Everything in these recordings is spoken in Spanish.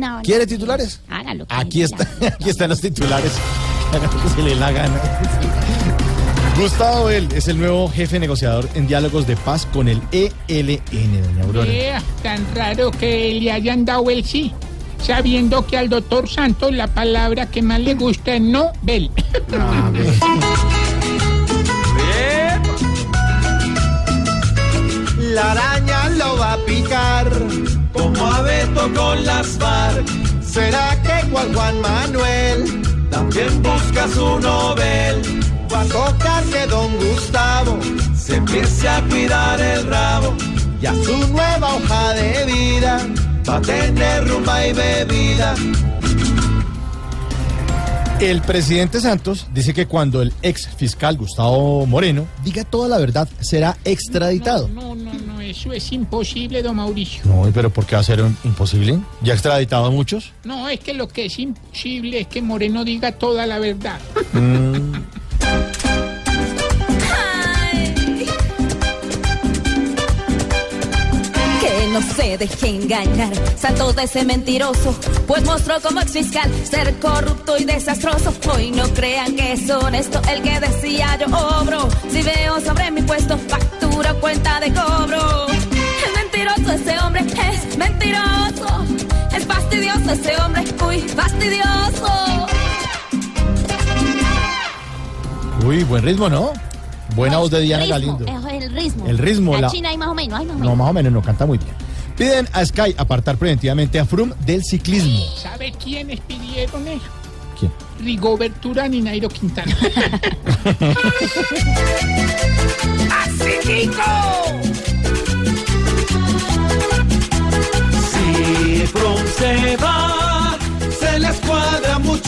No, no. ¿Quiere titulares? Hágalo. Aquí está, aquí están los titulares. Haga lo que se le la gana. Gustavo Bell es el nuevo jefe negociador en diálogos de paz con el ELN, doña Aurora. Vea, tan raro que le hayan dado el sí, sabiendo que al doctor Santos la palabra que más le gusta es no, Bel. La araña lo va a picar, como a Beto con las FARC. ¿Será que cual Juan Manuel también busca su Nobel? Va a tocar que don Gustavo se empiece a cuidar el rabo y a su nueva hoja de vida va a tener rumba y bebida. El presidente Santos dice que cuando el ex fiscal Gustavo Moreno diga toda la verdad, será extraditado. No, no, no, eso es imposible, don Mauricio. No, pero ¿por qué va a ser un- imposible? ¿Ya ha extraditado a muchos? No, es que lo que es imposible es que Moreno diga toda la verdad. Que no se deje engañar, Santos de ese mentiroso, pues mostró como ex fiscal ser corrupto y desastroso. Hoy no crean que es honesto el que decía yo obro. Si veo sobre mi puesto, factura cuenta de cobro. Fastidioso. Uy, buen ritmo, ¿no? Buena voz de Diana ritmo, Galindo. Es el ritmo. El ritmo, La, la- China ahí más o menos, ahí más o No, más o menos, no canta muy bien. Piden a Sky apartar preventivamente a Froome del ciclismo. ¿Sabe quiénes pidieron eso? ¿Quién? Rigobert Urán y Nairo Quintana. Si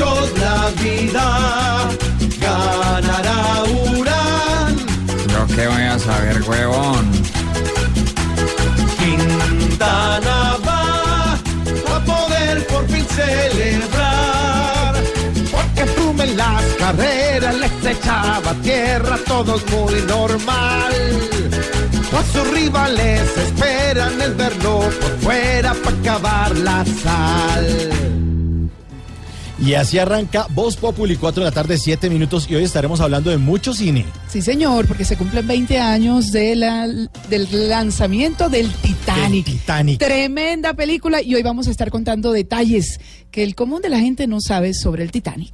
muchos la vida. Ganará Urán, Yo qué voy a saber, huevón. Quintana va a poder por fin celebrar. Porque Frum en las carreras les echaba tierra, todos muy normal. A sus rivales esperan el verlo por fuera para acabar la sal. Y así arranca Voz Populi, 4 de la tarde, 7 minutos. Y hoy estaremos hablando de mucho cine. Sí, señor, porque se cumplen 20 años de la- del lanzamiento del Titanic. Del Titanic. Tremenda película y hoy vamos a estar contando detalles que el común de la gente no sabe sobre el Titanic.